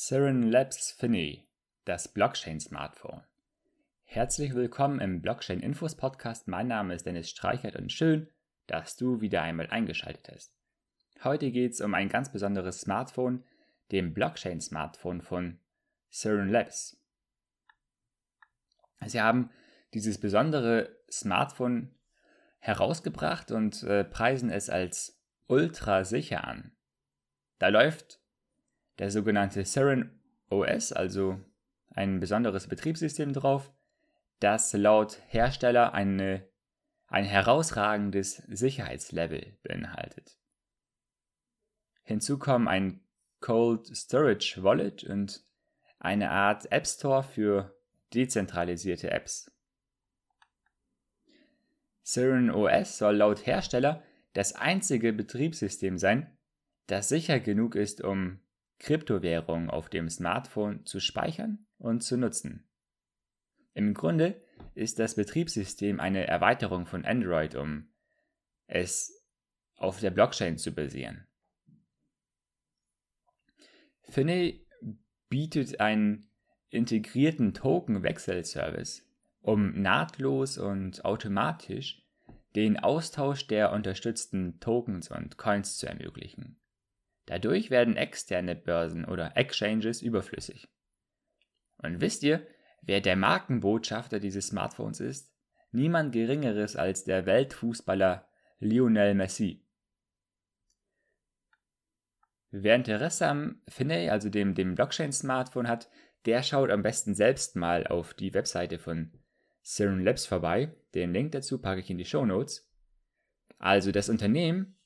Siren Labs Finney, das Blockchain-Smartphone. Herzlich willkommen im Blockchain Infos Podcast. Mein Name ist Dennis Streichert und schön, dass du wieder einmal eingeschaltet hast. Heute geht es um ein ganz besonderes Smartphone, dem Blockchain-Smartphone von Siren Labs. Sie haben dieses besondere Smartphone herausgebracht und äh, preisen es als ultra sicher an. Da läuft der sogenannte Seren OS, also ein besonderes Betriebssystem drauf, das laut Hersteller eine, ein herausragendes Sicherheitslevel beinhaltet. Hinzu kommen ein Cold Storage Wallet und eine Art App Store für dezentralisierte Apps. Seren OS soll laut Hersteller das einzige Betriebssystem sein, das sicher genug ist, um Kryptowährungen auf dem Smartphone zu speichern und zu nutzen. Im Grunde ist das Betriebssystem eine Erweiterung von Android, um es auf der Blockchain zu basieren. Finney bietet einen integrierten Token-Wechselservice, um nahtlos und automatisch den Austausch der unterstützten Tokens und Coins zu ermöglichen. Dadurch werden externe Börsen oder Exchanges überflüssig. Und wisst ihr, wer der Markenbotschafter dieses Smartphones ist? Niemand Geringeres als der Weltfußballer Lionel Messi. Wer Interesse am Finney, also dem, dem Blockchain-Smartphone hat, der schaut am besten selbst mal auf die Webseite von Serum Labs vorbei. Den Link dazu packe ich in die Show Notes. Also das Unternehmen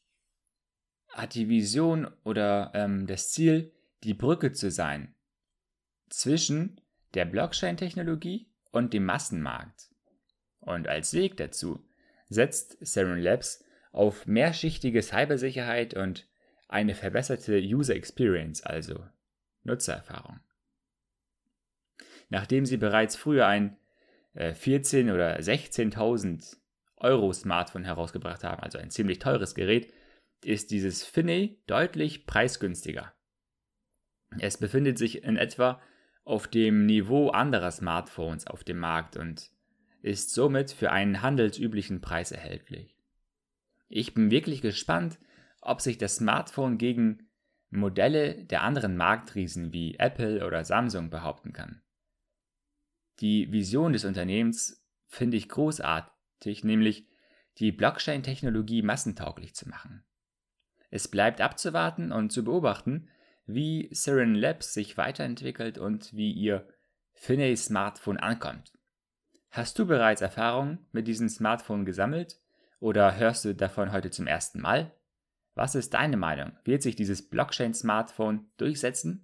hat die Vision oder ähm, das Ziel, die Brücke zu sein zwischen der Blockchain-Technologie und dem Massenmarkt. Und als Weg dazu setzt Seren Labs auf mehrschichtige Cybersicherheit und eine verbesserte User Experience, also Nutzererfahrung. Nachdem sie bereits früher ein äh, 14 oder 16.000 Euro Smartphone herausgebracht haben, also ein ziemlich teures Gerät, ist dieses Finney deutlich preisgünstiger. Es befindet sich in etwa auf dem Niveau anderer Smartphones auf dem Markt und ist somit für einen handelsüblichen Preis erhältlich. Ich bin wirklich gespannt, ob sich das Smartphone gegen Modelle der anderen Marktriesen wie Apple oder Samsung behaupten kann. Die Vision des Unternehmens finde ich großartig, nämlich die Blockchain-Technologie massentauglich zu machen. Es bleibt abzuwarten und zu beobachten, wie Siren Labs sich weiterentwickelt und wie ihr Finney Smartphone ankommt. Hast du bereits Erfahrungen mit diesem Smartphone gesammelt oder hörst du davon heute zum ersten Mal? Was ist deine Meinung? Wird sich dieses Blockchain-Smartphone durchsetzen?